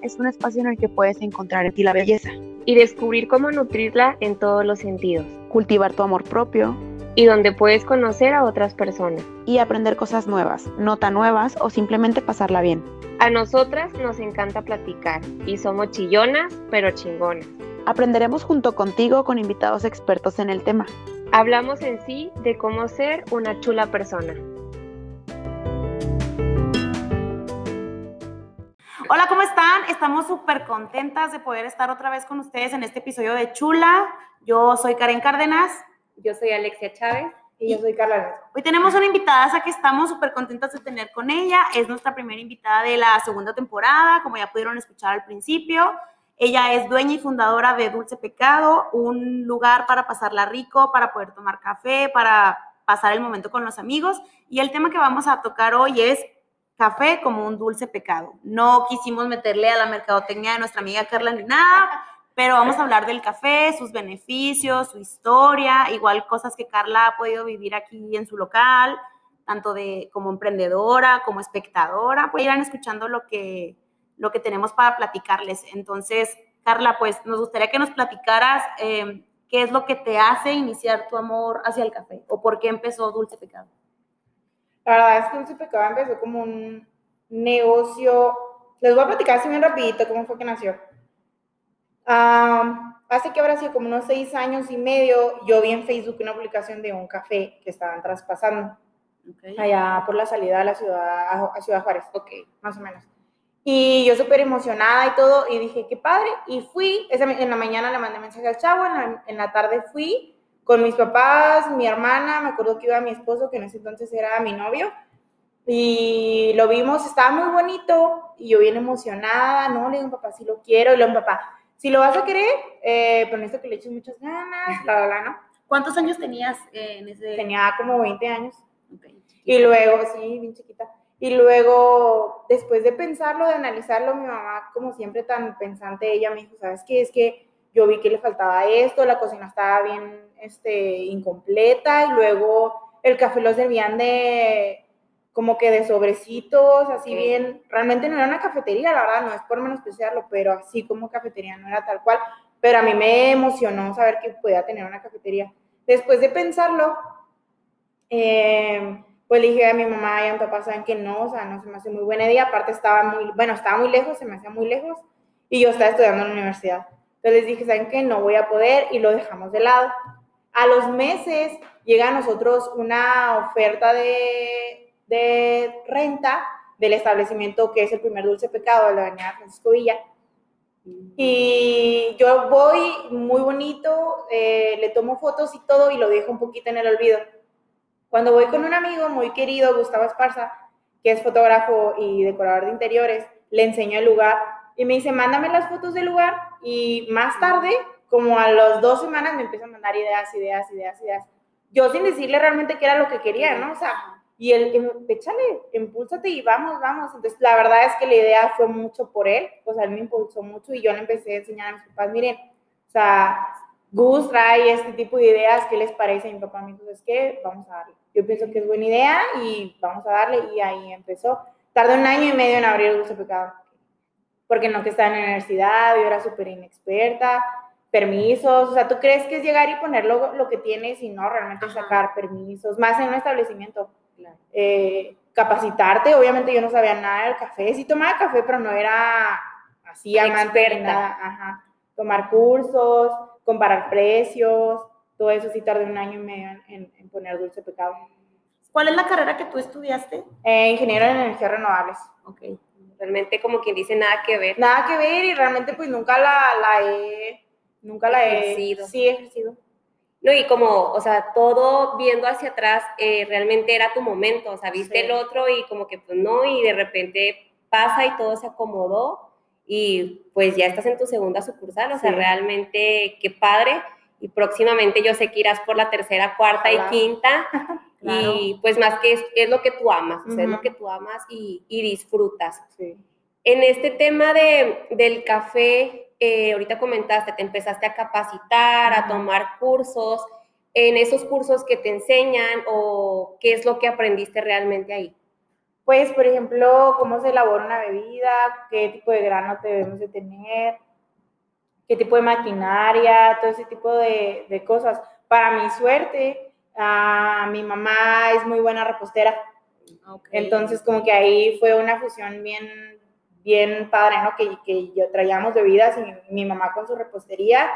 Es un espacio en el que puedes encontrar en ti la belleza y descubrir cómo nutrirla en todos los sentidos. Cultivar tu amor propio. Y donde puedes conocer a otras personas. Y aprender cosas nuevas, no tan nuevas o simplemente pasarla bien. A nosotras nos encanta platicar y somos chillonas, pero chingonas. Aprenderemos junto contigo con invitados expertos en el tema. Hablamos en sí de cómo ser una chula persona. Hola, ¿cómo están? Estamos súper contentas de poder estar otra vez con ustedes en este episodio de Chula. Yo soy Karen Cárdenas. Yo soy Alexia Chávez. Y yo soy Carla. Hoy tenemos una invitada que estamos súper contentas de tener con ella. Es nuestra primera invitada de la segunda temporada, como ya pudieron escuchar al principio. Ella es dueña y fundadora de Dulce Pecado, un lugar para pasarla rico, para poder tomar café, para pasar el momento con los amigos. Y el tema que vamos a tocar hoy es café como un dulce pecado. No quisimos meterle a la mercadotecnia de nuestra amiga Carla ni nada, pero vamos a hablar del café, sus beneficios, su historia, igual cosas que Carla ha podido vivir aquí en su local, tanto de como emprendedora, como espectadora, pues irán escuchando lo que, lo que tenemos para platicarles. Entonces, Carla, pues nos gustaría que nos platicaras eh, qué es lo que te hace iniciar tu amor hacia el café o por qué empezó Dulce Pecado. La verdad es que Dulce Pecado empezó como un negocio. Les voy a platicar así bien rapidito cómo fue que nació. hace que habrá sido como unos seis años y medio, yo vi en Facebook una publicación de un café que estaban traspasando allá por la salida a la ciudad, a Ciudad Juárez, ok, más o menos. Y yo súper emocionada y todo, y dije, qué padre, y fui, en la mañana le mandé mensaje al chavo, en la tarde fui, con mis papás, mi hermana, me acuerdo que iba mi esposo, que en ese entonces era mi novio, y lo vimos, estaba muy bonito, y yo bien emocionada, no, le digo, papá, si lo quiero, y le digo, papá, si lo vas a querer, eh, pero necesito que le eches muchas ganas, bla, bla, bla, ¿no? ¿Cuántos años tenías eh, en ese? Tenía como 20 años. y luego, sí, bien chiquita. Y luego, después de pensarlo, de analizarlo, mi mamá, como siempre tan pensante, ella me dijo, ¿sabes qué? Es que yo vi que le faltaba esto, la cocina estaba bien este, incompleta y luego el café lo servían de como que de sobrecitos, así bien, realmente no era una cafetería, la verdad, no es por menospreciarlo, pero así como cafetería no era tal cual, pero a mí me emocionó saber que podía tener una cafetería. Después de pensarlo, eh, pues le dije a mi mamá y a mi papá, saben que no, o sea, no se me hace muy buena idea, aparte estaba muy, bueno, estaba muy lejos, se me hacía muy lejos, y yo estaba estudiando en la universidad. Entonces les dije, ¿saben qué? No voy a poder y lo dejamos de lado. A los meses llega a nosotros una oferta de, de renta del establecimiento que es el primer dulce pecado de la avenida Francisco Villa. Y yo voy muy bonito, eh, le tomo fotos y todo y lo dejo un poquito en el olvido. Cuando voy con un amigo muy querido, Gustavo Esparza, que es fotógrafo y decorador de interiores, le enseño el lugar y me dice, mándame las fotos del lugar y más tarde como a las dos semanas me empieza a mandar ideas, ideas, ideas, ideas. Yo sin decirle realmente qué era lo que quería, ¿no? O sea, y él, échale, impúlsate y vamos, vamos. Entonces, la verdad es que la idea fue mucho por él, o sea, él me impulsó mucho y yo le empecé a enseñar a mis papás, miren, o sea, Gus trae este tipo de ideas, ¿qué les parece? Y mi papá me dijo, es que vamos a darle. Yo pienso que es buena idea y vamos a darle y ahí empezó. Tardó un año y medio en abrir el Dulce Pecado, porque no que estaba en la universidad, yo era súper inexperta, permisos, o sea, ¿tú crees que es llegar y poner lo, que tienes y no realmente sacar permisos, más en un establecimiento? Eh, capacitarte, obviamente yo no sabía nada del café, sí tomaba café, pero no era así amante nada, Ajá. tomar cursos, comparar precios, todo eso sí tardé un año y medio en, poner dulce pecado. ¿Cuál es la carrera que tú estudiaste? Eh, ingeniero en energías renovables. Ok. Realmente como quien dice nada que ver. Nada que ver y realmente pues nunca la, la he Nunca la he ejercido. Sí, he ejercido. No, y como, o sea, todo viendo hacia atrás, eh, realmente era tu momento, o sea, viste el otro y como que pues no, y de repente pasa y todo se acomodó y pues ya estás en tu segunda sucursal, o sea, realmente qué padre. Y próximamente yo sé que irás por la tercera, cuarta y quinta. Y pues más que es, lo que tú amas, o sea, es lo que tú amas y, y disfrutas. Sí. En este tema de, del café, eh, ahorita comentaste, te empezaste a capacitar, a tomar cursos, en esos cursos que te enseñan o qué es lo que aprendiste realmente ahí? Pues, por ejemplo, cómo se elabora una bebida, qué tipo de grano debemos de tener, qué tipo de maquinaria, todo ese tipo de, de cosas. Para mi suerte, ah, mi mamá es muy buena repostera. Entonces, como que ahí fue una fusión bien, bien padre, ¿no? Que, que yo traíamos bebidas y mi mamá con su repostería,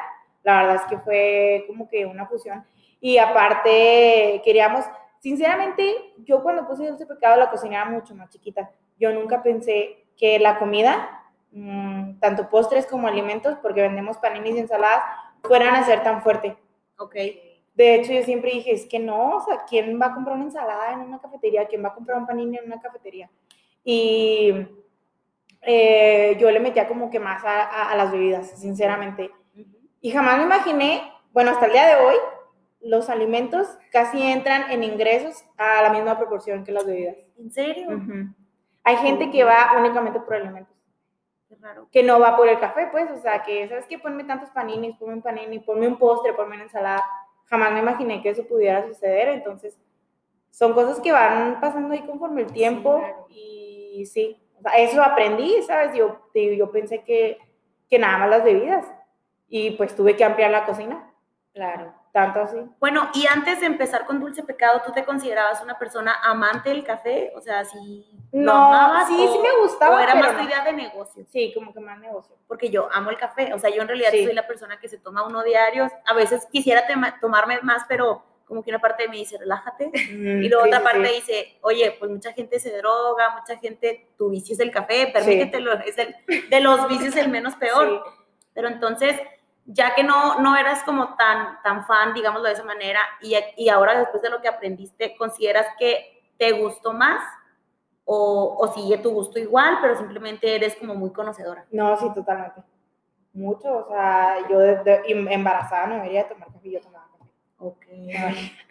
la verdad es que fue como que una fusión. Y aparte, queríamos, sinceramente, yo cuando puse Dulce Pecado la cocinaba mucho más chiquita. Yo nunca pensé que la comida, mm, tanto postres como alimentos, porque vendemos paninis y ensaladas, fueran a ser tan fuerte. Ok. De hecho, yo siempre dije, es que no, o sea, ¿quién va a comprar una ensalada en una cafetería? ¿Quién va a comprar un panini en una cafetería? Y eh, yo le metía como que más a, a- a las bebidas, sinceramente. Y jamás me imaginé, bueno, hasta el día de hoy, los alimentos casi entran en ingresos a la misma proporción que las bebidas. ¿En serio? Hay gente que va únicamente por alimentos, raro. que no va por el café, pues, o sea, que, ¿sabes qué? Ponme tantos paninis, ponme un panini, ponme un postre, ponme una ensalada. Jamás me imaginé que eso pudiera suceder, entonces, son cosas que van pasando ahí conforme el tiempo claro. y sí, o sea, eso aprendí, ¿sabes? Yo, yo pensé que, que nada más las bebidas y pues tuve que ampliar la cocina, Claro. tanto así. Bueno, y antes de empezar con Dulce Pecado, ¿tú te considerabas una persona amante del café? O sea, si No, amabas sí, o- sí me gustaba, o era más tu idea de negocio. Sí, como que más negocio. Porque yo amo el café. O sea, yo en realidad Sí. soy la persona que se toma uno diario. A veces quisiera tomarme más, pero como que una parte de mí dice, relájate. Y luego Sí, otra sí, parte sí. dice, oye, pues mucha gente se droga, mucha gente, tu vicio es el café, permítetelo, es el, de los vicios el menos peor. Sí. Pero entonces, ya que no, no eras como tan, tan fan, digámoslo de esa manera, y, y ahora después de lo que aprendiste, ¿consideras que te gustó más? O, ¿O sigue tu gusto igual, pero simplemente eres como muy conocedora? No, sí, totalmente. Mucho, o sea, yo de- de- em- embarazada no debería tomar café, yo tomaba café. Ok.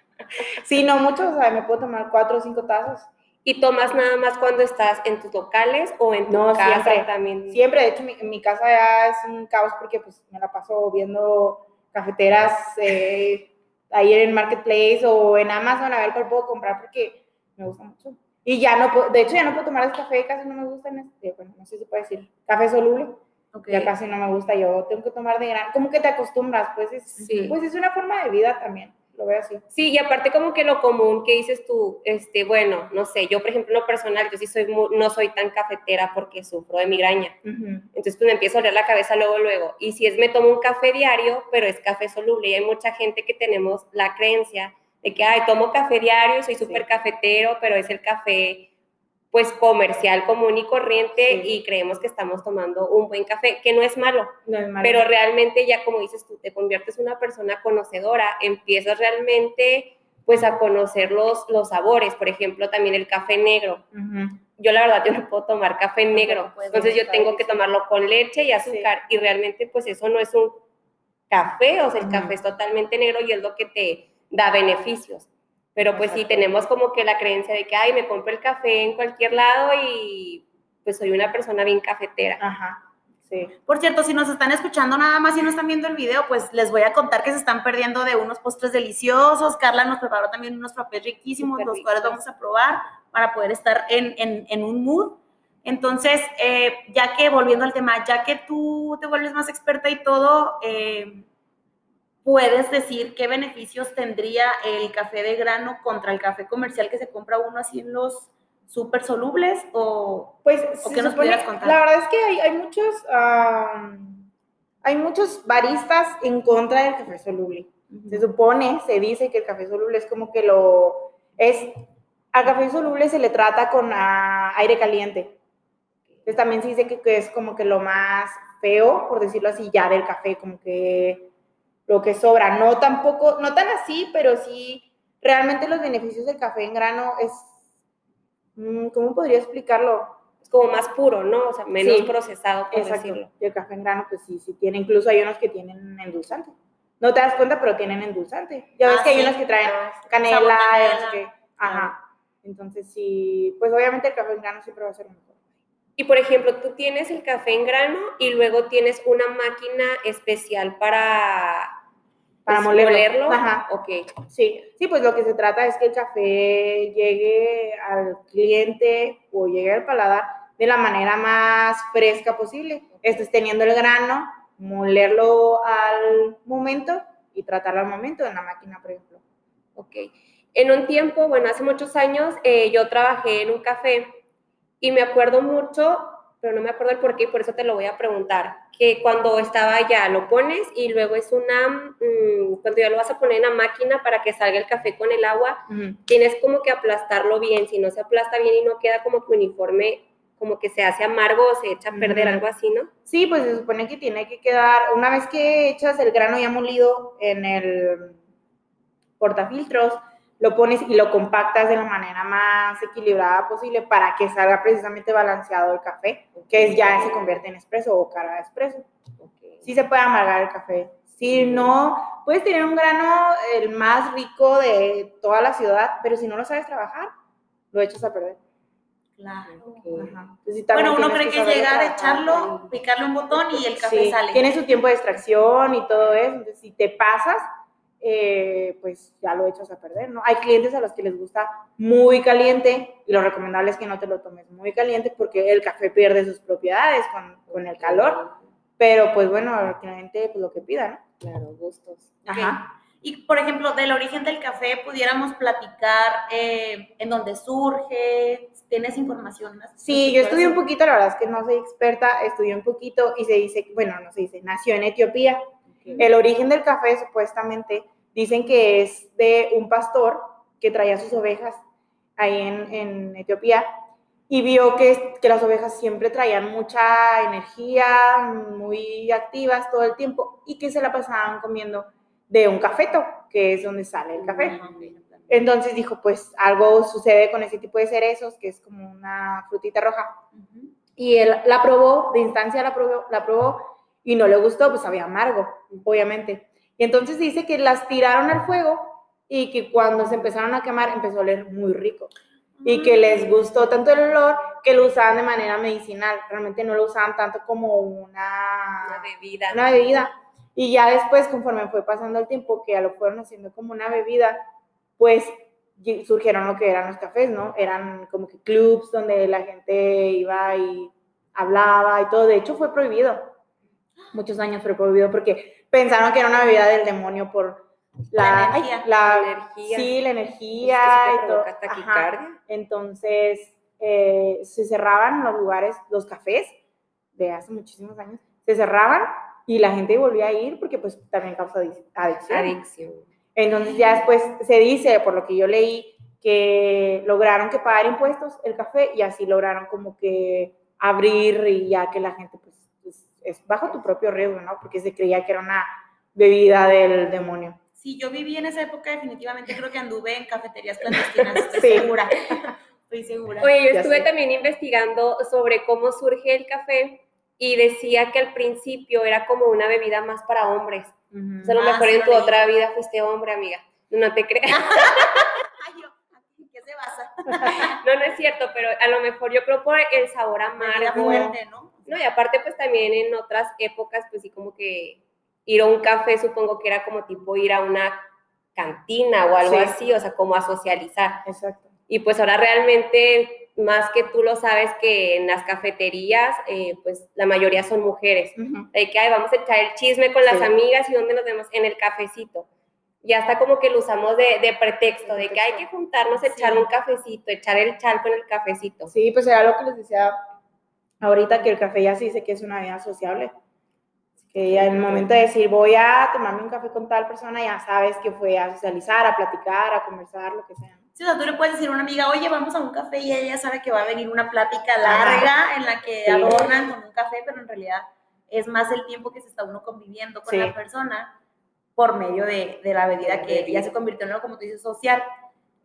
Sí, no mucho, o sea, me puedo tomar cuatro o cinco tazas. ¿Y tomas nada más cuando estás en tus locales o en tu No, casa siempre. también? Siempre, de hecho, mi, mi casa ya es un caos porque pues me la paso viendo cafeteras eh, ahí en el Marketplace o en Amazon a ver cuál puedo comprar porque me gusta mucho. Y ya no puedo, de hecho ya no puedo tomar ese café, casi no me gusta, en este, bueno, no sé si se puede decir, café soluble, Ok. ya casi no me gusta, yo tengo que tomar de gran, como que te acostumbras, pues es, Sí. pues es una forma de vida también, lo veo así. Sí, y aparte como que lo común que dices tú, este, bueno, no sé, yo por ejemplo en lo personal, yo sí soy mu- no soy tan cafetera porque sufro de migraña. Ujú. Entonces pues me empiezo a oler la cabeza luego, luego. Y si es, me tomo un café diario, pero es café soluble. Y hay mucha gente que tenemos la creencia de que, ay, tomo café diario, soy súper cafetero, pero es el café pues comercial común y corriente Sí. y creemos que estamos tomando un buen café, que no es malo. No es malo. Pero realmente ya como dices tú, te conviertes en una persona conocedora, empiezas realmente pues a conocer los, los sabores, por ejemplo, también el café negro. Yo la verdad yo no puedo tomar café negro, entonces yo tengo que tomarlo con leche y azúcar y realmente pues eso no es un café, o sea, el café es totalmente negro y es lo que te da beneficios. Pero pues sí Exacto. tenemos como que la creencia de que, ay, me compro el café en cualquier lado y pues soy una persona bien cafetera. Ajá, sí. Por cierto, si nos están escuchando nada más y no están viendo el video, pues les voy a contar que se están perdiendo de unos postres deliciosos. Carla nos preparó también unos frappés riquísimos, Súper los cuales vamos a probar para poder estar en, en- en un mood. Entonces, eh, ya que volviendo al tema, ya que tú te vuelves más experta y todo, eh, puedes decir qué beneficios tendría el café de grano contra el café comercial que se compra uno así en los súper solubles o Pues ¿O se qué nos pudieras contar? la verdad es que hay, hay muchos hay muchos baristas en contra del café soluble. Se supone, se dice que el café soluble es como que lo es al café soluble se le trata con ah, aire caliente. Entonces también se dice que, que es como que lo más feo, por decirlo así, ya del café, como que lo que sobra. No tampoco, no tan así, pero sí, realmente los beneficios del café en grano es, mm, ¿cómo podría explicarlo? Es como más puro, ¿no? O sea, menos Sí, procesado, por Exacto. decirlo. Y el café en grano, pues sí, sí tiene. Incluso hay unos que tienen endulzante. No te das cuenta, pero tienen endulzante. Ya ves Ah, que hay sí. unos que traen Ah, canela, canela. qué. Ajá. Entonces sí, pues obviamente el café en grano siempre va a ser mejor. Y por ejemplo, tú tienes el café en grano y luego tienes una máquina especial para para molerlo. molerlo. Ajá. Ok. Sí, sí, pues lo que se trata es que el café llegue al cliente o llegue al paladar de la manera más fresca posible. Estés teniendo el grano, molerlo al momento y tratarlo al momento en la máquina, por ejemplo. Ok. En un tiempo, bueno, hace muchos años, eh, yo trabajé en un café y me acuerdo mucho, pero no me acuerdo el por qué, por eso te lo voy a preguntar, que cuando estaba allá lo pones y luego es una, mm, cuando ya lo vas a poner en la máquina para que salga el café con el agua, tienes como que aplastarlo bien, si no se aplasta bien y no queda como que uniforme, como que se hace amargo o se echa a perder, algo así, ¿no? Sí, pues se supone que tiene que quedar, una vez que echas el grano ya molido en el portafiltros, lo pones y lo compactas de la manera más equilibrada posible para que salga precisamente balanceado el café, que es, ya se convierte en espresso o cara de espresso. Sí se puede amargar el café. Si no, puedes tener un grano el más rico de toda la ciudad, pero si no lo sabes trabajar, lo echas a perder. Claro. Ajá. Entonces, Bueno, uno cree que saberlo llegar, trabajar. echarlo, picarle un botón y el café Sí, sale. Tiene su tiempo de extracción y todo eso. Entonces, si te pasas, eh, pues ya lo echas a perder, ¿no? Hay clientes a los que les gusta muy caliente y lo recomendable es que no te lo tomes muy caliente porque el café pierde sus propiedades con, con el calor. Pero pues bueno, al cliente pues lo que pida, ¿no? Claro, gustos. Ajá. Y, por ejemplo, del origen del café, pudiéramos platicar eh, en dónde surge, ¿tienes información? Sí, yo estudié un poquito, la verdad es que no soy experta, estudié un poquito y se dice, bueno, no se dice, nació en Etiopía. El origen del café supuestamente dicen que es de un pastor que traía sus ovejas ahí en, en Etiopía y vio que, que las ovejas siempre traían mucha energía, muy activas todo el tiempo y que se la pasaban comiendo de un cafeto, que es donde sale el café. Entonces dijo, pues algo sucede con ese tipo de cerezos, que es como una frutita roja. Y él la probó, de instancia la probó, la probó y no le gustó, pues sabía amargo, obviamente. Y entonces dice que las tiraron al fuego y que cuando se empezaron a quemar empezó a oler muy rico. Y que les gustó tanto el olor que lo usaban de manera medicinal. Realmente no lo usaban tanto como Una una, bebida. una bebida. Y ya después, conforme fue pasando el tiempo, que ya lo fueron haciendo como una bebida, pues surgieron lo que eran los cafés, ¿no? Eran como que clubs donde la gente iba y hablaba y todo. De hecho, fue prohibido. Muchos años fue prohibido porque pensaron que era una bebida del demonio por la, energía. la- La energía. Sí, la Es que energía y todo. Ajá. Entonces, eh, se cerraban los lugares, los cafés de hace muchísimos años, se cerraban y la gente volvía a ir porque pues también causa adic- adicción. Adicción. Entonces ya después se dice, por lo que yo leí, que lograron que pagar impuestos el café y así lograron como que abrir y ya que la gente pues, es bajo tu propio riesgo, ¿no? Porque se creía que era una bebida del demonio. Si yo viví en esa época, definitivamente creo que anduve en cafeterías clandestinas, estoy Sí. segura. Estoy segura. Oye, yo Ya estuve sé. también investigando sobre cómo surge el café y decía que al principio era como una bebida más para hombres. O sea, a lo Ah, mejor sí en tu otra vida fuiste hombre, amiga. No te creas. Ay, yo, ¿qué se basa? No, no es cierto, pero a lo mejor yo creo por el sabor amargo. fuerte, ¿no? No, y aparte, pues también en otras épocas, pues sí, como que ir a un café, supongo que era como tipo ir a una cantina o algo Sí. así, o sea, como a socializar. Exacto. Y pues ahora realmente, más que tú lo sabes, que en las cafeterías, eh, pues la mayoría son mujeres. Ujú. De que, ay, vamos a echar el chisme con las amigas y dónde nos vemos en el cafecito. Ya está como que lo usamos de, de pretexto, De que hay que juntarnos, echar Sí. un cafecito, echar el chal con el cafecito. Sí, pues era lo que les decía ahorita, que el café ya se dice que es una vida sociable. Que ya en el momento de decir voy a tomarme un café con tal persona, ya sabes que fue a socializar, a platicar, a conversar, lo que sea. Sí, o sea, tú le puedes decir a una amiga, oye, vamos a un café y ella sabe que va a venir una plática larga en la que Sí. adornan con un café, pero en realidad es más el tiempo que se está uno conviviendo con Sí. la persona por medio de, de la bebida que ya se convirtió en algo, como tú dices, social.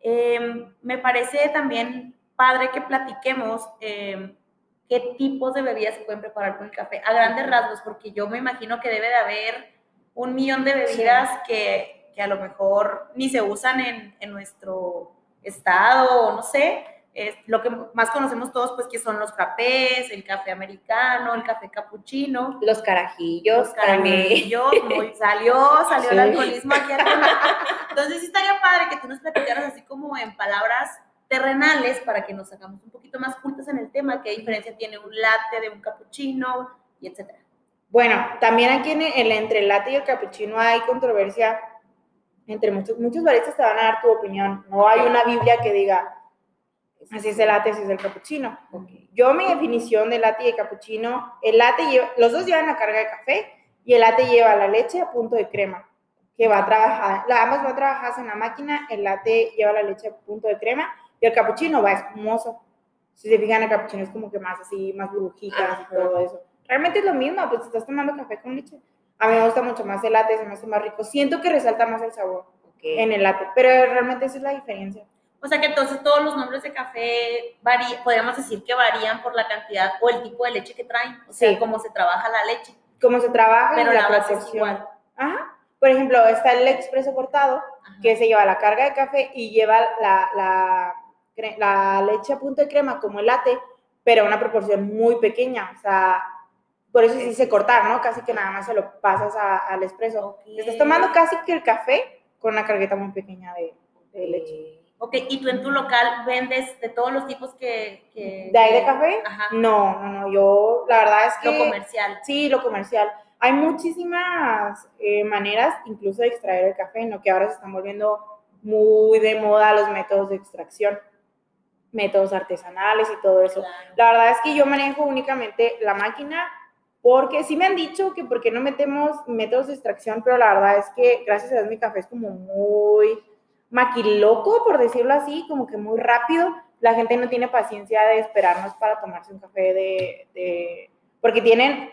Eh, me parece también padre que platiquemos eh, qué tipos de bebidas se pueden preparar con el café, a grandes rasgos, porque yo me imagino que debe de haber un millón de bebidas que, que a lo mejor ni se usan en, en nuestro estado, o no sé, es lo que más conocemos todos, pues que son los frappés, el café americano, el café capuchino, Los carajillos los carajillos, muy salió, salió el Sí. alcoholismo aquí. Entonces sí estaría padre que tú nos platicaras así como en palabras terrenales para que nos hagamos un poquito más cultas en el tema, qué diferencia tiene un latte de un cappuccino y etcétera. Bueno, también aquí en el, entre el latte y el cappuccino hay controversia entre muchos, muchos baristas te van a dar tu opinión. No hay una Biblia que diga así es el latte, así es el cappuccino. Yo mi definición de latte y de cappuccino, el latte lleva, los dos llevan la carga de café y el latte lleva la leche a punto de crema, que va a trabajar, la, ambas van trabajadas en la máquina, el latte lleva la leche a punto de crema y el cappuccino va espumoso. Si se fijan, el cappuccino es como que más así, más burbujitas y todo eso. Realmente es lo mismo, pues estás tomando café con leche. A mí me gusta mucho más el latte, se me hace más rico. Siento que resalta más el sabor Ok. en el latte, pero realmente esa es la diferencia. O sea que entonces todos los nombres de café varían, podríamos decir que varían por la cantidad o el tipo de leche que traen, o sea, Sí. cómo se trabaja la leche, Cómo se trabaja pero la base es igual. Ajá. Por ejemplo, está el expreso cortado, Ajá. que se lleva la carga de café y lleva la, la, la leche a punto de crema como el latte, pero a una proporción muy pequeña. O sea, por eso se dice cortar, ¿no? Casi que nada más se lo pasas a- al. Te Estás tomando casi que el café con una cargueta muy pequeña de, de leche. Ok, y tú en tu local vendes de todos los tipos que... que ¿De ahí de café? Ajá, No, no, no. Yo, la verdad es que... lo comercial. Sí, lo comercial. Hay muchísimas eh, maneras incluso de extraer el café, ¿no? Que ahora se están volviendo muy de moda los métodos de extracción, métodos artesanales y todo eso. Claro. La verdad es que yo manejo únicamente la máquina porque sí me han dicho que por qué no metemos métodos de extracción, pero la verdad es que gracias a Dios mi café es como muy maquiloco, por decirlo así, como que muy rápido. La gente no tiene paciencia de esperarnos para tomarse un café de, de- porque tienen,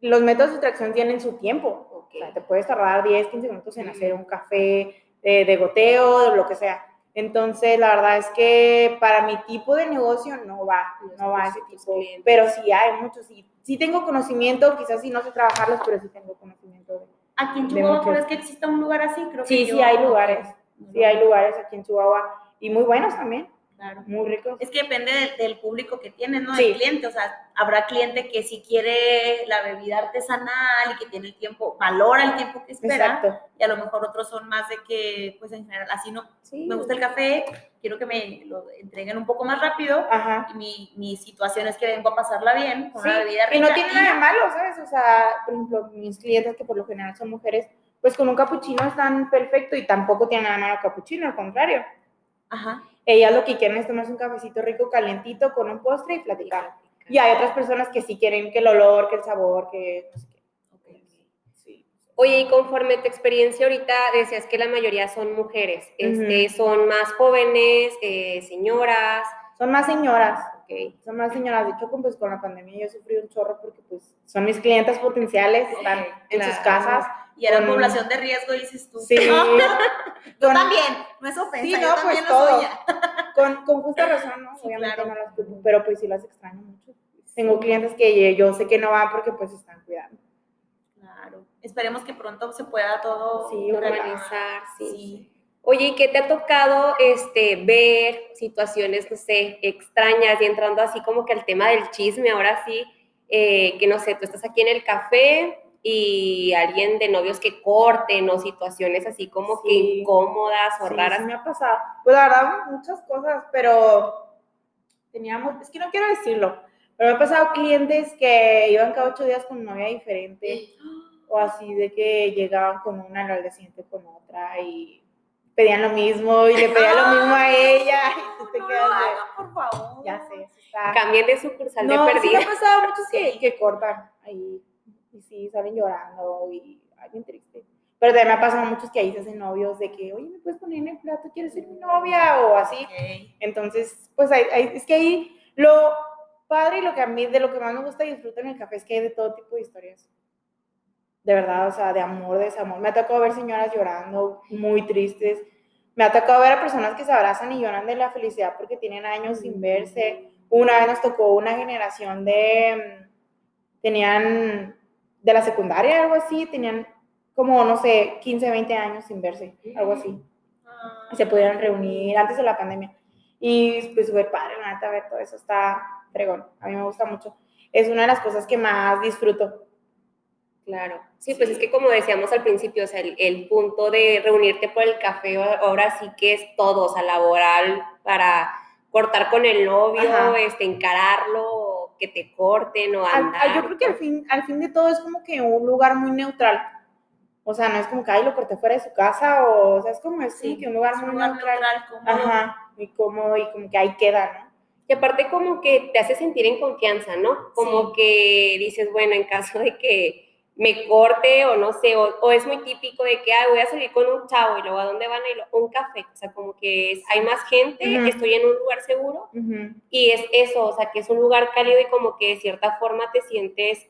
los métodos de extracción tienen su tiempo. O sea, te puedes tardar 10, 15 minutos en hacer un café de, de goteo, lo que sea. Entonces, la verdad es que para mi tipo de negocio no va, No no va es ese tipo. clientes. Pero sí hay muchos, sí, sí tengo conocimiento, quizás sí no sé trabajarlos, pero sí tengo conocimiento. de- Aquí en Chihuahua. ¿crees que exista un lugar así? Creo que Sí, yo- sí hay lugares, No, sí hay lugares aquí en Chihuahua y muy buenos también, Claro. muy ricos. Es que depende del, del público que tienes, ¿no? Sí. Del cliente. O sea, habrá cliente que si quiere la bebida artesanal y que tiene el tiempo, valora el tiempo que espera. Exacto. Y a lo mejor otros son más de que, pues en general, así no. Sí. Me gusta el café, quiero que me lo entreguen un poco más rápido. Ajá. Y mi, mi situación es que vengo a pasarla bien con Sí, una bebida rica. y no tiene nada de malo, ¿sabes? O sea, por ejemplo, mis clientes que por lo general son mujeres, pues con un capuchino están perfecto y tampoco tiene nada malo capuchino, al contrario. Ajá. Ellas lo que quieren es tomarse un cafecito rico, calientito, con un postre y platicar. Y hay otras personas que sí quieren que el olor, que el sabor, que no sé qué. Sí. Oye, y conforme tu experiencia ahorita decías que la mayoría son mujeres, este, son más jóvenes, eh, señoras, Son más señoras, son más señoras. De hecho, con, pues con la pandemia yo sufrí un chorro porque pues son mis clientes potenciales, están en sus casas. Y era Con- población de riesgo, dices tú. Sí. Yo Con- también, no es ofensa, Sí, yo no, también pues lo todo. soy ya. Con, con justa razón, ¿no? Sí, Obviamente claro. no las culpo, pero pues sí las extraño mucho. Tengo clientes que yo sé que no van porque pues están cuidando. Claro. Esperemos que pronto se pueda todo Sí, Normalizar, sí. Sí. Oye, ¿y qué te ha tocado este, ver situaciones, no sé, extrañas y entrando así como que al tema del chisme, ahora sí, eh, que no sé, tú estás aquí en el café y alguien de novios que corten o situaciones así como que Sí. incómodas o Sí, raras? sí me ha pasado. Pues la verdad, muchas cosas, pero teníamos, es que no quiero decirlo, pero me ha pasado clientes que iban cada ocho días con una novia diferente o así de que llegaban con una y al día siguiente con otra y pedían lo mismo y le pedían lo mismo a ella y tú te no quedas lo hagan, por favor. ya sé, está... Cambien de sucursal No, de sí me perdida. ha pasado muchos que, que cortan ahí y sí, salen llorando y ay, bien triste. Pero también me ha pasado muchos que ahí se hacen novios de que, oye, ¿me puedes poner en el plato? ¿Quieres ser mi novia? O así. Entonces, pues hay- hay- es que ahí lo padre y lo que a mí, de lo que más me gusta y disfruto en el café es que hay de todo tipo de historias. De verdad, o sea, de amor, de desamor. Me ha tocado ver señoras llorando, muy tristes. Me ha tocado ver a personas que se abrazan y lloran de la felicidad porque tienen años sin verse. Una vez nos tocó una generación de, mm, tenían, de la secundaria, algo así, tenían como, no sé, 15, 20 años sin verse, algo así se pudieron reunir antes de la pandemia. Y pues súper padre, la neta, ver todo eso está fregón. A mí me gusta mucho. Es una de las cosas que más disfruto. Claro. Sí, pues es que como decíamos al principio, o sea, el, el punto de reunirte por el café ahora sí que es todo, o sea, laboral para cortar con el novio, Ajá. este, encararlo, que te corten o andar. al- yo creo que al fin, al fin de todo es como que un lugar muy neutral. O sea, no es como que, ay, lo corté fuera de su casa, o, o sea, es como, es como Sí, que un lugar es un muy lugar neutral. neutral, cómodo. Ajá, muy cómodo y como que ahí queda, ¿no? Y aparte como que te hace sentir en confianza, ¿no? Como que dices, bueno, en caso de que me corte o no sé, o, o es muy típico de que, ay, voy a salir con un chavo y luego a dónde van a ir, un café, o sea, como que es- hay más gente, estoy en un lugar seguro y es eso, o sea, que es un lugar cálido y como que de cierta forma te sientes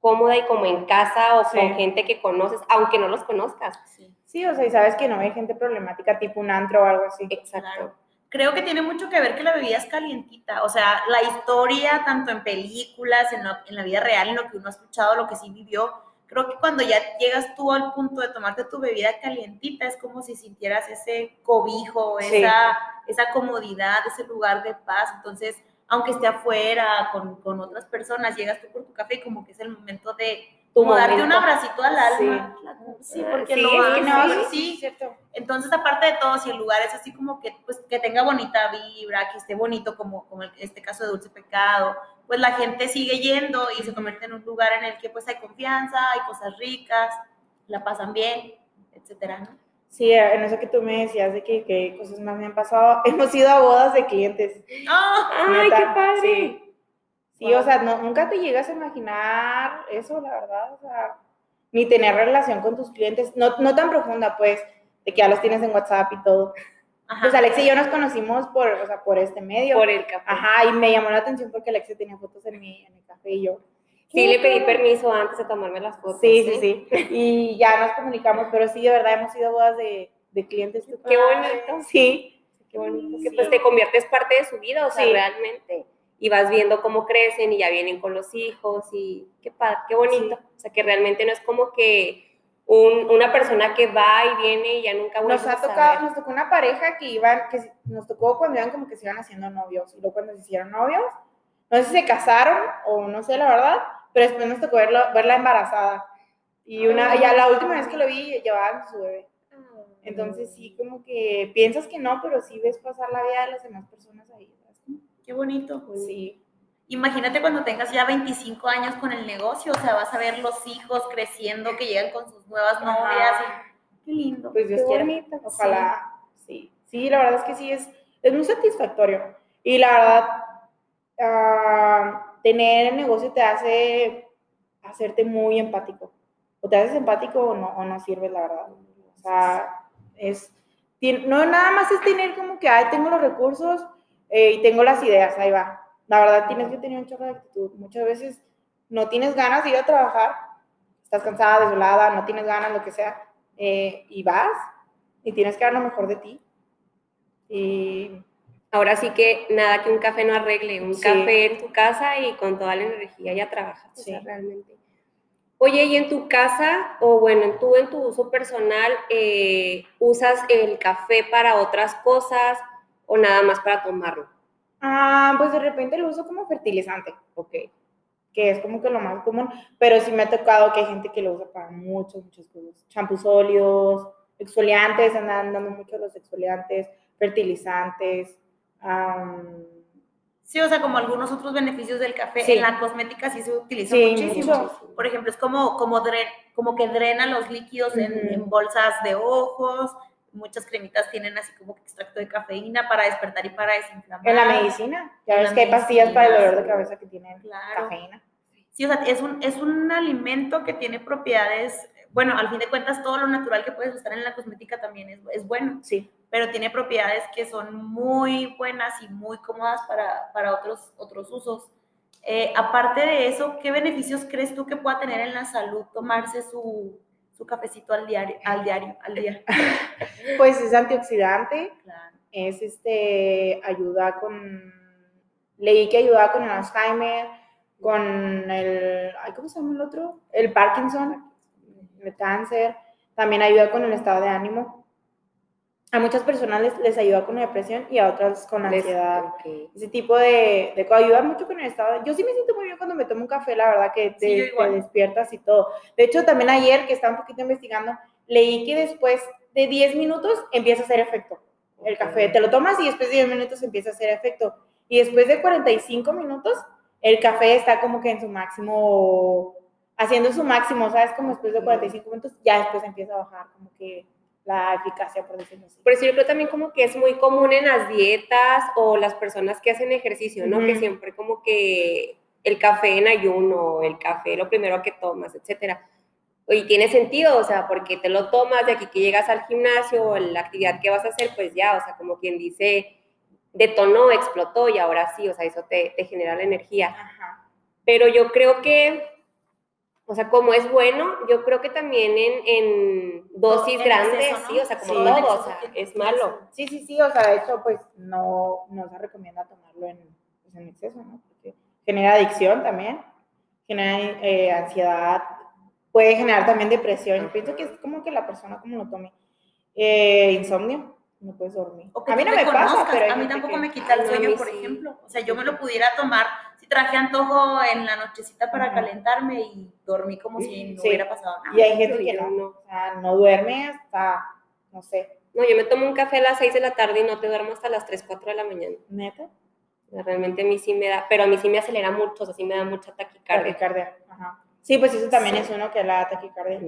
cómoda y como en casa o Sí. con gente que conoces, aunque no los conozcas. Sí. Sí, o sea, y sabes que no hay gente problemática tipo un antro o algo así. Exacto. Claro. Creo que tiene mucho que ver que la bebida es calientita, o sea, la historia, tanto en películas, en, lo- en la vida real, en lo que uno ha escuchado, lo que sí vivió, creo que cuando ya llegas tú al punto de tomarte tu bebida calientita, es como si sintieras ese cobijo, Sí. esa, esa comodidad, ese lugar de paz, entonces, aunque esté afuera con, con otras personas, llegas tú por tu café y como que es el momento de Tu como darte un abracito al alma. Sí, Ah, porque sí, lo es que no, sí, sí, sí. cierto. Entonces, aparte de todo, si el lugar es así como que, pues, que tenga bonita vibra, que esté bonito, como, como en este caso de Dulce Pecado, pues la gente sigue yendo y se convierte en un lugar en el que pues hay confianza, hay cosas ricas, la pasan bien, etcétera, ¿no? Sí, en eso que tú me decías de que, que cosas más me han pasado, hemos ido a bodas de clientes. ¡Ah! Ay, qué padre. Sí, Sí, Wow. o sea, no- nunca te llegas a imaginar eso, la verdad, o sea, ni tener relación con tus clientes, no, no tan profunda, pues, de que ya los tienes en WhatsApp y todo. Ajá. Pues Alex y yo nos conocimos por, o sea, por este medio. Por el café. Ajá, y me llamó la atención porque Alex tenía fotos en mi, en mi café y yo. Sí, le pedí permiso antes de tomarme las fotos. Sí, ¿eh? sí, sí. Y ya nos comunicamos, pero sí, de verdad, hemos ido a bodas de, de clientes. Qué bonito. Sí. Qué bonito. Sí. Que pues te conviertes parte de su vida, o sea, Sí. realmente. Y vas viendo cómo crecen y ya vienen con los hijos y qué padre, qué bonito. O sea, que realmente no es como que un- una persona que va y viene y ya nunca vuelve Nos ha a tocado, nos tocó una pareja que iban, que nos tocó cuando iban como que se iban haciendo novios, y luego cuando se hicieron novios, no sé si se casaron o no sé la verdad, pero después nos tocó verlo, verla embarazada. Y una, ya la última vez que lo vi llevaban su bebé. Entonces sí, como que piensas que no, pero sí ves pasar la vida de las demás personas ahí. Qué bonito. Sí. Imagínate cuando tengas ya 25 años con el negocio, o sea, vas a ver los hijos creciendo, que llegan con sus nuevas Ajá. novias. y- Qué lindo. Pues Dios Qué quiera. bonito. Ojalá. Sí. sí. la verdad es que sí, es, es muy satisfactorio. Y la verdad, ah, tener el negocio te hace hacerte muy empático. O te haces empático o no, o no sirves, la verdad. O sea, es, no nada más es tener como que, ay, tengo los recursos eh, y tengo las ideas, ahí va. La verdad, tienes que tener un chorro de actitud. Muchas veces no tienes ganas de ir a trabajar, estás cansada, desolada, no tienes ganas, lo que sea, eh, y vas y tienes que dar lo mejor de ti. Y Ahora sí que nada que un café no arregle, un Sí. café en tu casa y con toda la energía ya trabajas, o sea, Sí. realmente. Oye, y en tu casa, o bueno, en tú en tu uso personal, eh, ¿usas el café para otras cosas o nada más para tomarlo? ah, pues de repente lo uso como fertilizante, ok, que es como que lo más común, pero sí me ha tocado que hay gente que lo usa para muchas, muchas cosas. Champús sólidos, exfoliantes, andan dando mucho los exfoliantes, fertilizantes. am, Sí, o sea, como algunos otros beneficios del café, Sí. en la cosmética sí se utiliza Sí, muchísimo. Por ejemplo, es como, como, dre- como que drena los líquidos en bolsas de ojos. Muchas cremitas tienen así como extracto de cafeína para despertar y para desinflamar. En la medicina, ya ves que hay pastillas para el dolor de cabeza que tienen Claro. cafeína. Sí, o sea, es un, es un alimento que tiene propiedades, bueno, al fin de cuentas todo lo natural que puedes usar en la cosmética también es, es bueno, Sí. pero tiene propiedades que son muy buenas y muy cómodas para, para otros, otros usos. Eh, aparte de eso, ¿qué beneficios crees tú que pueda tener en la salud tomarse su, su cafecito al diario, al diario, al día? Pues es antioxidante, Claro. es este, ayuda con, leí que ayuda con el Alzheimer, con el, ay, ¿cómo se llama el otro? El Parkinson, el cáncer, también ayuda con el estado de ánimo. A muchas personas les, les ayuda con la depresión y a otras con Les- ansiedad. ok. Ese tipo de, de ayuda mucho con el estado. Yo sí me siento muy bien cuando me tomo un café, la verdad que te, Sí, te despiertas y todo. De hecho, también ayer que estaba un poquito investigando, leí que después de 10 minutos empieza a hacer efecto el café. Te lo tomas y después de 10 minutos empieza a hacer efecto. Y después de 45 minutos, el café está como que en su máximo, haciendo su máximo, ¿sabes? Como después de 45 minutos, ya después empieza a bajar como que la eficacia, por decirlo así. Por eso yo creo también como que es muy común en las dietas o las personas que hacen ejercicio, ¿no? Que siempre como que el café en ayuno, el café lo primero que tomas, etcétera. Y tiene sentido, o sea, porque te lo tomas de aquí que llegas al gimnasio o la actividad que vas a hacer, pues ya, o sea, como quien dice, detonó, explotó y ahora sí, o sea, eso te, te genera la energía. Ajá. Pero yo creo que, o sea, como es bueno, yo creo que también en, en dosis grandes, exceso, ¿no? sí, o sea, como Sí, en todo, exceso o sea, tiene- es malo. Sí, sí, sí, o sea, de hecho, pues no, no se recomienda tomarlo en, pues, en exceso, ¿no? Porque genera adicción también, genera eh, ansiedad, puede generar también depresión. Yo pienso que es como que la persona como lo tome. Eh, insomnio, no puedes dormir. O que A mí no me pasa, pero a mí tampoco que- me quita el sueño, por sí. ejemplo. O sea, yo me lo pudiera tomar traje antojo en la nochecita para calentarme y dormí como si no Sí. hubiera pasado nada. Y hay gente que no, no. o sea, no duerme hasta, no sé, No, yo me tomo un café a las 6 de la tarde y no te duermo hasta las 3, 4 de la mañana. neta, Realmente a mí sí me da, pero a mí sí me acelera mucho, o sea, sí me da mucha taquicardia. taquicardia. Ajá. Sí, pues eso también Sí. es uno que es la taquicardia.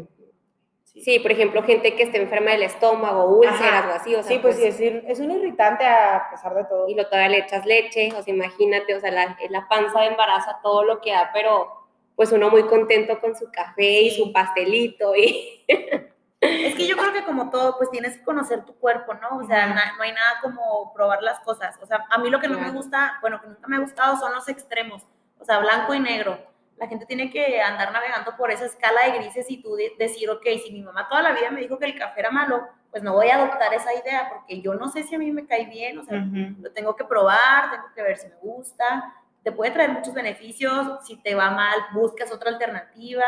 Sí, por ejemplo, gente que esté enferma del estómago, úlceras Ajá. o así, o sea, sí, pues, sí, es, un- es un irritante a pesar de todo. y lo todavía le echas leche, o sea, imagínate, o sea, la, la panza de embarazo, todo lo que da, pero pues uno muy contento con su café y Sí. su pastelito y Es que yo creo que como todo, pues tienes que conocer tu cuerpo, ¿no? O sea, na- no hay nada como probar las cosas. O sea, a mí lo que no me Claro. gusta, bueno, que nunca me ha gustado son los extremos. O sea, blanco y negro. La gente tiene que andar navegando por esa escala de grises y tú de- decir, ok, si mi mamá toda la vida me dijo que el café era malo, pues no voy a adoptar esa idea porque yo no sé si a mí me cae bien, o sea, Ujú. lo tengo que probar, tengo que ver si me gusta, te puede traer muchos beneficios, si te va mal, buscas otra alternativa,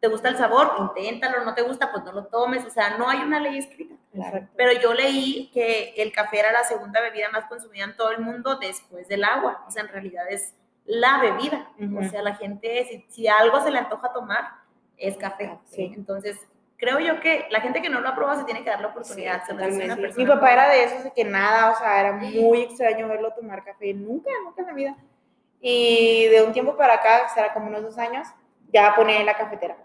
te gusta el sabor, inténtalo, no te gusta, pues no lo tomes, o sea, no hay una ley escrita. Exacto. Pero yo leí que el café era la segunda bebida más consumida en todo el mundo después del agua, o sea, en realidad es la bebida, Ujú. o sea, la gente, si, si algo se le antoja tomar, es café. Sí. Entonces, creo yo que la gente que no lo ha probado se tiene que dar la oportunidad. Sí, una persona Mi papá era de esos de que nada, o sea, era muy extraño verlo tomar café, nunca, nunca en la vida. Y de un tiempo para acá, será como unos dos años, ya pone en la cafetera.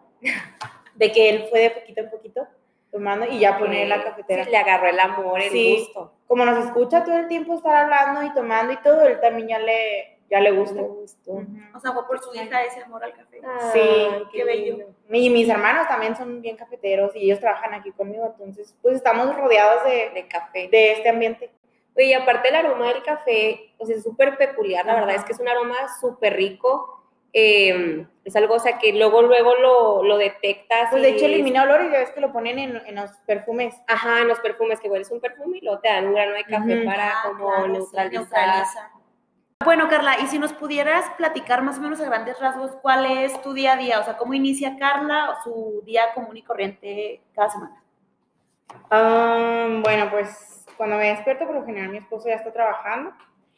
De que él fue de poquito en poquito tomando y ya pone en la cafetera. Sí, le agarró el amor, el Sí. gusto. Como nos escucha todo el tiempo estar hablando y tomando y todo, él también ya le, ya le gusta. Le gustó. Ujú. O sea, fue por su hija ese amor al café. Sí, Ay, qué bello. Y mis hermanos también son bien cafeteros y ellos trabajan aquí conmigo, entonces pues estamos rodeados de, De café. de este ambiente. Oye, y aparte el aroma del café, sea, es súper peculiar, la verdad es que es un aroma súper rico. eh, es algo, o sea, que luego, luego lo, lo detectas. Pues de hecho elimina olor y ya ves que lo ponen en, en los perfumes. Ajá, en los perfumes, que hueles un perfume y luego te dan un grano de café Ujú. para Ah, como claro, sí, neutralizar. neutraliza. Bueno, Carla, y si nos pudieras platicar más o menos a grandes rasgos cuál es tu día a día, o sea, cómo inicia Carla su día común y corriente cada semana. Ah, bueno, pues cuando me despierto, por lo general mi esposo ya está trabajando.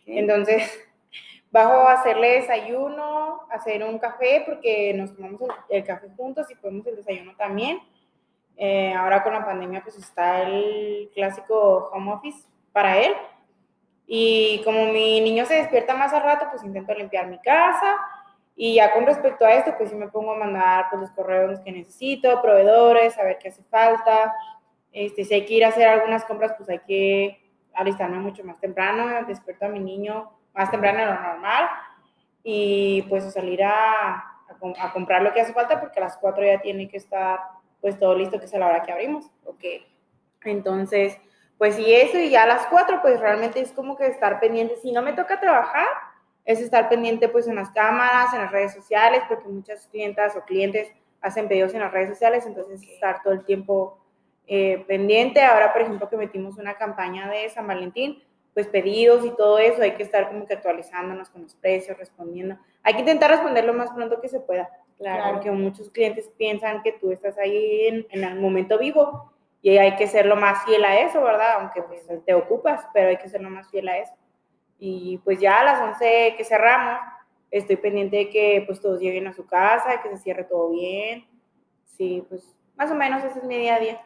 Entonces, bajo a hacerle desayuno, hacer un café, porque nos tomamos el, el café juntos y podemos el desayuno también. Eh, ahora con la pandemia, pues está el clásico home office para él. Y como mi niño se despierta más al rato, pues intento limpiar mi casa. Y ya con respecto a esto, pues sí me pongo a mandar pues, los correos que necesito, proveedores, a ver qué hace falta. Este, si hay que ir a hacer algunas compras, pues hay que alistarme mucho más temprano. Despierto a mi niño más temprano de lo normal. Y pues salir a, a, a comprar lo que hace falta, porque a las 4 ya tiene que estar pues todo listo, que es a la hora que abrimos. Ok. Entonces, pues sí, eso, y ya a las 4, pues realmente es como que estar pendiente. Si no me toca trabajar, es estar pendiente pues en las cámaras, en las redes sociales, porque muchas clientas o clientes hacen pedidos en las redes sociales, entonces estar todo el tiempo eh, pendiente. Ahora, por ejemplo, que metimos una campaña de San Valentín, pues pedidos y todo eso, hay que estar como que actualizándonos con los precios, respondiendo. Hay que intentar responder lo más pronto que se pueda. Claro. Porque muchos clientes piensan que tú estás ahí en, en el momento vivo y hay que ser lo más fiel a eso, ¿verdad? Aunque pues te ocupas, pero hay que ser lo más fiel a eso. Y pues ya a las 11 que cerramos, estoy pendiente de que pues todos lleguen a su casa, que se cierre todo bien. Sí, pues más o menos ese es mi día a día.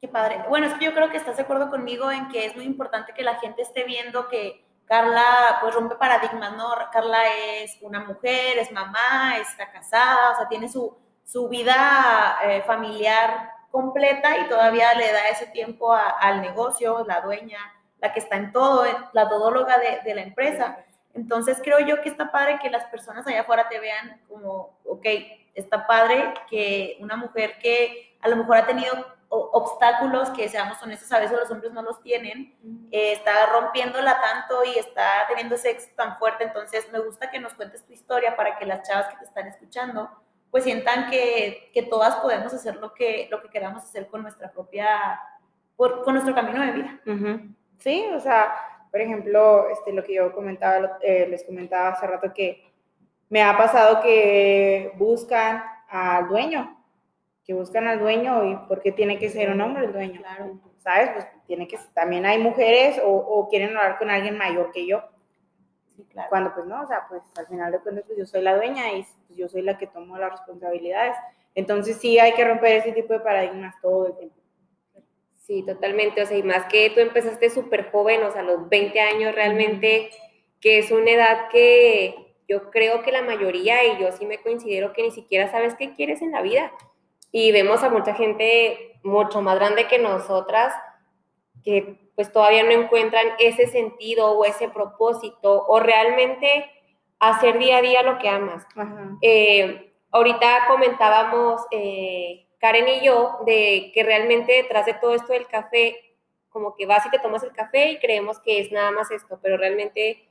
Qué padre. Bueno, es que yo creo que estás de acuerdo conmigo en que es muy importante que la gente esté viendo que Carla pues rompe paradigmas, ¿no? Carla es una mujer, es mamá, está casada, o sea, tiene su, su vida eh, familiar completa y todavía le da ese tiempo al negocio, la dueña, la que está en todo, la todóloga de, de, la empresa. Entonces creo yo que está padre que las personas allá afuera te vean como, ok, está padre que una mujer que a lo mejor ha tenido obstáculos que, seamos honestos, a veces los hombres no los tienen, eh, está rompiéndola tanto y está teniendo ese éxito tan fuerte. Entonces, me gusta que nos cuentes tu historia para que las chavas que te están escuchando, pues sientan que, que todas podemos hacer lo que, lo que queramos hacer con nuestra propia, por, con nuestro camino de vida. Sí, o sea, por ejemplo, este, lo que yo comentaba, eh, les comentaba hace rato que me ha pasado que buscan al dueño que buscan al dueño y porque tiene que ser un hombre el dueño. Claro. ¿Sabes? Pues tiene que, también hay mujeres o, quieren hablar con alguien mayor que yo. Sí, claro. Cuando pues no, o sea, pues al final de cuentas pues yo soy la dueña y pues, yo soy la que tomo las responsabilidades. Entonces sí hay que romper ese tipo de paradigmas todo el tiempo. Sí, totalmente. O sea, y más que tú empezaste súper joven, o sea, a los 20 años realmente, que es una edad que yo creo que la mayoría, y yo sí me considero que ni siquiera sabes qué quieres en la vida y vemos a mucha gente mucho más grande que nosotras que pues todavía no encuentran ese sentido o ese propósito o realmente hacer día a día lo que amas. Eh, ahorita comentábamos eh, Karen y yo de que realmente detrás de todo esto del café, como que vas y te tomas el café y creemos que es nada más esto, pero realmente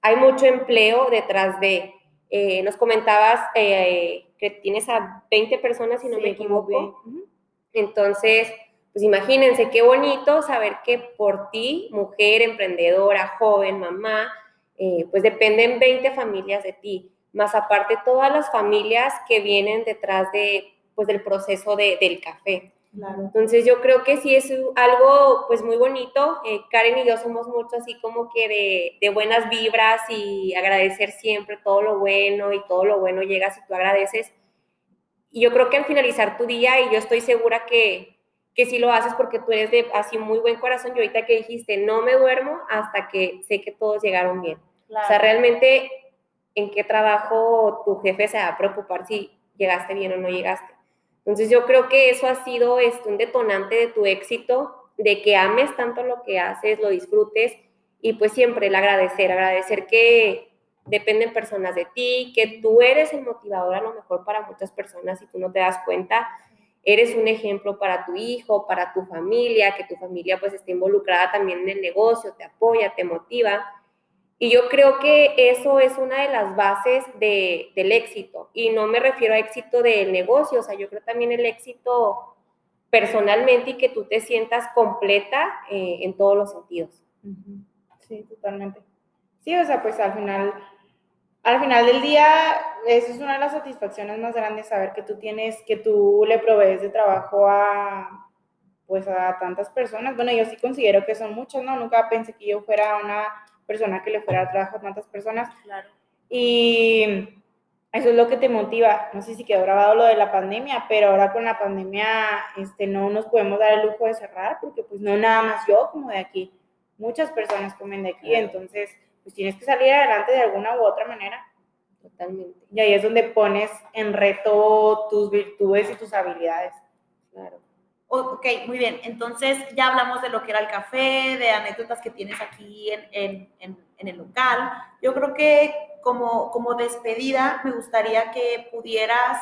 hay mucho empleo detrás de, eh, nos comentabas que tienes a 20 personas, si no me equivoco. Entonces, pues imagínense qué bonito saber que por ti, mujer, emprendedora, joven, mamá, eh, pues dependen 20 familias de ti, más aparte todas las familias que vienen detrás de, pues, del proceso de, del café. Entonces yo creo que sí es algo pues muy bonito. Eh, Karen y yo somos mucho así como que de, de, buenas vibras y agradecer siempre todo lo bueno y todo lo bueno llega si tú agradeces. Y yo creo que al finalizar tu día, y yo estoy segura que, que sí lo haces porque tú eres de así muy buen corazón, y ahorita que dijiste, no me duermo hasta que sé que todos llegaron bien. O sea, realmente, ¿en qué trabajo tu jefe se va a preocupar si llegaste bien o no llegaste? Entonces yo creo que eso ha sido este, un detonante de tu éxito, de que ames tanto lo que haces, lo disfrutes y pues siempre el agradecer, agradecer que dependen personas de ti, que tú eres el motivador a lo mejor para muchas personas y tú no te das cuenta, eres un ejemplo para tu hijo, para tu familia, que tu familia pues esté involucrada también en el negocio, te apoya, te motiva. Y yo creo que eso es una de las bases de, del éxito. Y no me refiero a éxito del negocio, o sea, yo creo también el éxito personalmente y que tú te sientas completa eh, en todos los sentidos. Sí, totalmente. Sí, o sea, pues al final, al final del día, eso es una de las satisfacciones más grandes, saber que tú tienes, que tú le provees de trabajo a, pues a tantas personas. Bueno, yo sí considero que son muchas, ¿no? Nunca pensé que yo fuera una persona que le fuera a trabajo a tantas personas. Claro. Y eso es lo que te motiva. No sé si quedó grabado lo de la pandemia, pero ahora con la pandemia este, no nos podemos dar el lujo de cerrar porque pues no nada más yo como de aquí. Muchas personas comen de aquí, entonces pues tienes que salir adelante de alguna u otra manera. Totalmente. Y ahí es donde pones en reto tus virtudes y tus habilidades. Claro. Ok, muy bien. Entonces ya hablamos de lo que era el café, de anécdotas que tienes aquí en, el local. Yo creo que como, como despedida me gustaría que pudieras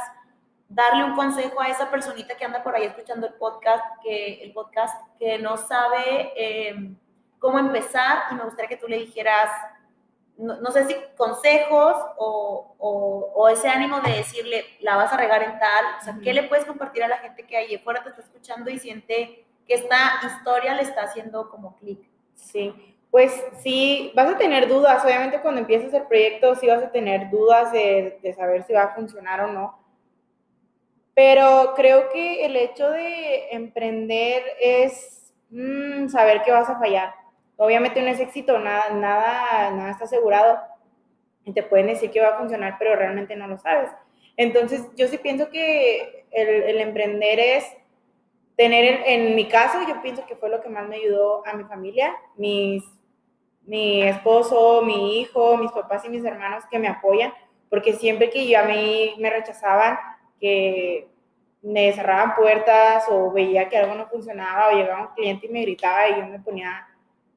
darle un consejo a esa personita que anda por ahí escuchando el podcast, que, el podcast, que no sabe em, cómo empezar y me gustaría que tú le dijeras, no, sé si consejos o, o, ese ánimo de decirle, la vas a regar en tal, o sea, ¿qué le puedes compartir a la gente que ahí afuera te está escuchando y siente que esta historia le está haciendo como clic? Sí, pues sí, vas a tener dudas, obviamente cuando empieces el proyecto sí vas a tener dudas de, de saber si va a funcionar o no, Pero creo que el hecho de emprender es mm, saber que vas a fallar. Obviamente no es éxito, nada, nada, nada está asegurado. Y te pueden decir que va a funcionar, pero realmente no lo sabes. Entonces, yo sí pienso que el, emprender es tener, en, mi caso, yo pienso que fue lo que más me ayudó a mi familia, mis, mi esposo, mi hijo, mis papás y mis hermanos que me apoyan, porque siempre que yo a mí me rechazaban, que me cerraban puertas o veía que algo no funcionaba o llegaba un cliente y me gritaba y yo me ponía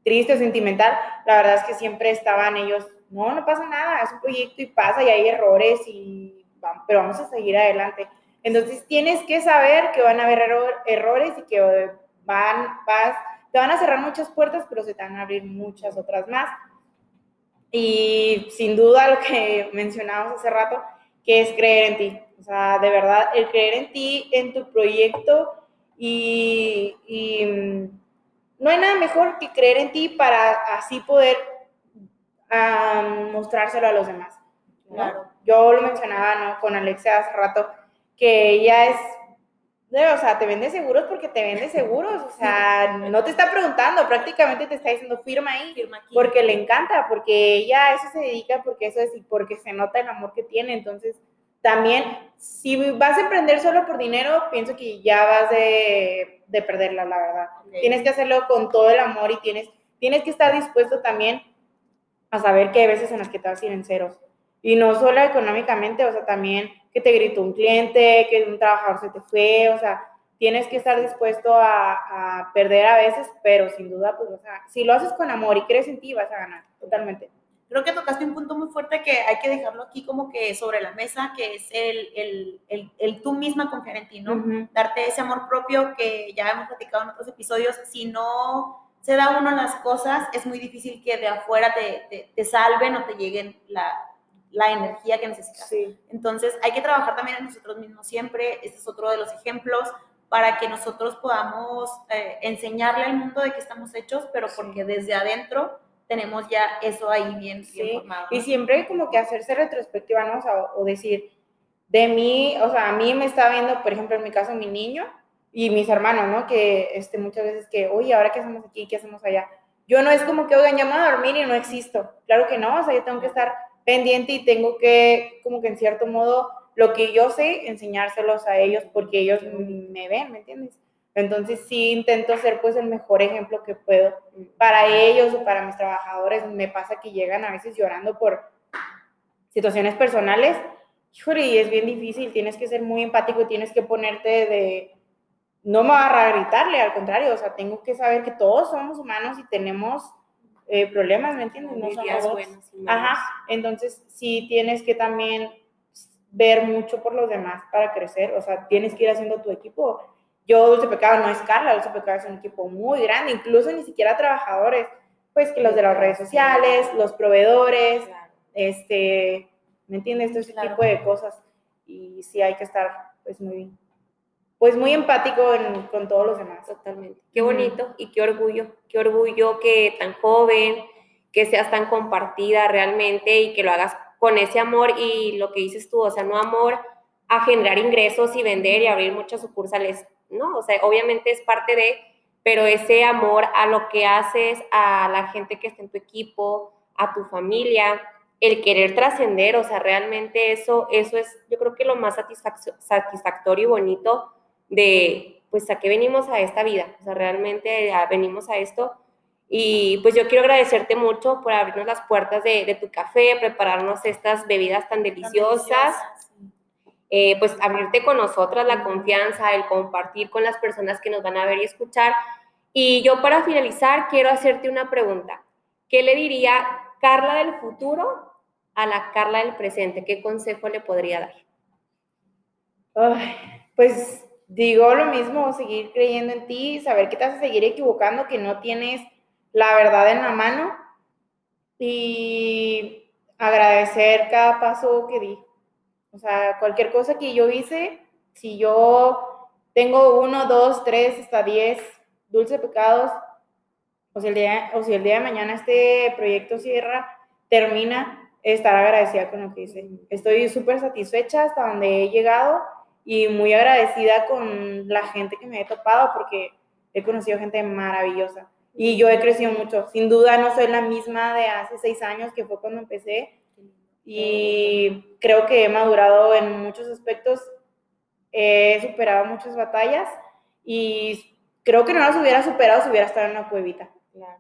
triste sentimental, la verdad es que siempre estaban ellos, no, no pasa nada, es un proyecto y pasa y hay errores y pero vamos a seguir adelante. Entonces tienes que saber que van a haber errores y que van, vas, te van a cerrar muchas puertas, pero se te van a abrir muchas otras más. Y sin duda lo que mencionábamos hace rato, que es creer en ti. O sea, de verdad, el creer en ti, en tu proyecto y, mm, no hay nada mejor que creer en ti para así poder mostrárselo a los demás. Claro. Yo lo mencionaba ¿no? con Alexia hace rato, que ella es, o sea, te vende seguros porque te vende seguros, o sea, no te está preguntando, prácticamente te está diciendo firma ahí, firma porque le encanta, porque ella a eso se dedica, porque eso es, y porque se nota el amor que tiene, entonces también, si vas a emprender solo por dinero, pienso que ya vas de, de perderla, la verdad. Tienes que hacerlo con todo el amor y tienes, tienes que estar dispuesto también a saber que hay veces en las que te vas a ir en ceros. Y no solo económicamente, o sea, también que te gritó un cliente, que un trabajador se te fue, o sea, tienes que estar dispuesto a, a perder a veces, pero sin duda, pues, o sea, si lo haces con amor y crees en ti, vas a ganar, totalmente. Creo que tocaste un punto muy fuerte que hay que dejarlo aquí como que sobre la mesa, que es el, el, el, el tú misma confiar en ti, ¿no? Darte ese amor propio que ya hemos platicado en otros episodios. Si no se da uno las cosas, es muy difícil que de afuera te, te, te salven o te lleguen la, la energía que necesitas. Entonces, hay que trabajar también en nosotros mismos siempre. Este es otro de los ejemplos para que nosotros podamos eh, enseñarle al mundo de qué estamos hechos, pero porque desde adentro tenemos ya eso ahí bien, formado. Y siempre como que hacerse retrospectiva, ¿no? O, decir, de mí, o sea, a mí me está viendo, por ejemplo, en mi caso, mi niño y mis hermanos, ¿no? Que este, muchas veces que, oye, ¿ahora qué hacemos aquí? ¿Qué hacemos allá? Yo no es como que, oigan, llamo a dormir y no existo. Claro que no, o sea, yo tengo que estar pendiente y tengo que, como que en cierto modo, lo que yo sé, enseñárselos a ellos porque ellos me ven, ¿me entiendes? Entonces sí intento ser pues el mejor ejemplo que puedo para ellos o para mis trabajadores. Me pasa que llegan a veces llorando por situaciones personales. Híjole, y es bien difícil, tienes que ser muy empático, tienes que ponerte de... No me va a gritarle, al contrario, o sea, tengo que saber que todos somos humanos y tenemos eh, problemas, ¿me entiendes? No son Ajá, entonces sí tienes que también ver mucho por los demás para crecer, o sea, tienes que ir haciendo tu equipo. Yo, Dulce Pecado no es Carla, Dulce Pecado es un equipo muy grande, incluso ni siquiera trabajadores, pues que los de las redes sociales, los proveedores, este, ¿me entiendes? Todo ese tipo de cosas. Y sí hay que estar, pues, muy pues muy empático con todos los demás. Totalmente. Qué bonito y qué orgullo, qué orgullo que tan joven, que seas tan compartida realmente y que lo hagas con ese amor y lo que dices tú, o sea, no amor a generar ingresos y vender y abrir muchas sucursales, no, o sea, obviamente es parte de, pero ese amor a lo que haces, a la gente que está en tu equipo, a tu familia, el querer trascender, o sea, realmente eso, eso es, yo creo que lo más satisfactorio y bonito de, pues, a qué venimos a esta vida, o sea, realmente venimos a esto. Y pues yo quiero agradecerte mucho por abrirnos las puertas de, tu café, prepararnos estas bebidas tan deliciosas, eh, pues abrirte con nosotras la confianza, el compartir con las personas que nos van a ver y escuchar. Y yo para finalizar quiero hacerte una pregunta. ¿Qué le diría Carla del futuro a la Carla del presente? ¿Qué consejo le podría dar? pues digo lo mismo, seguir creyendo en ti, saber que te vas a seguir equivocando, que no tienes la verdad en la mano y agradecer cada paso que di. O sea, cualquier cosa que yo hice, si yo tengo uno, dos, tres, hasta diez dulces pecados, o si el día, o si el día de mañana este proyecto cierra, termina, estar agradecida con lo que hice. Estoy súper satisfecha hasta donde he llegado y muy agradecida con la gente que me he topado porque he conocido gente maravillosa y yo he crecido mucho. Sin duda no soy la misma de hace seis años que fue cuando empecé y creo que he madurado en muchos aspectos, he superado muchas batallas y creo que no las hubiera superado si hubiera estado en una cuevita.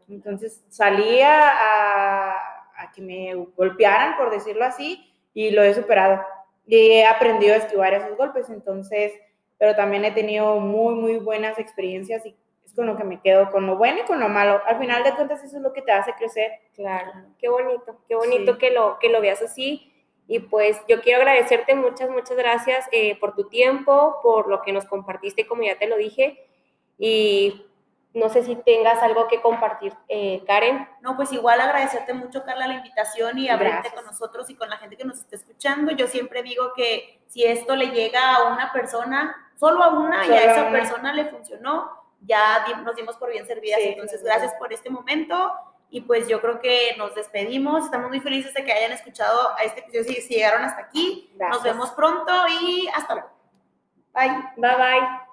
Entonces salía a, a que me golpearan, por decirlo así, y lo he superado. Y he aprendido a esquivar esos golpes, entonces, pero también he tenido muy, muy buenas experiencias y es con lo que me quedo, con lo bueno y con lo malo. Al final de cuentas, eso es lo que te hace crecer. Claro, qué bonito, qué bonito que, lo, que lo veas así. Y pues yo quiero agradecerte muchas, muchas gracias eh, por tu tiempo, por lo que nos compartiste, como ya te lo dije. Y no sé si tengas algo que compartir, eh, Karen. No, pues igual agradecerte mucho, Carla, la invitación y abrirte con nosotros y con la gente que nos está escuchando. Yo siempre digo que si esto le llega a una persona, solo a una, y a esa persona le funcionó, ya nos dimos por bien servidas. Entonces, gracias por este momento. Y pues yo creo que nos despedimos. Estamos muy felices de que hayan escuchado a este episodio si, llegaron hasta aquí. Nos vemos pronto y hasta luego. Bye. Bye bye.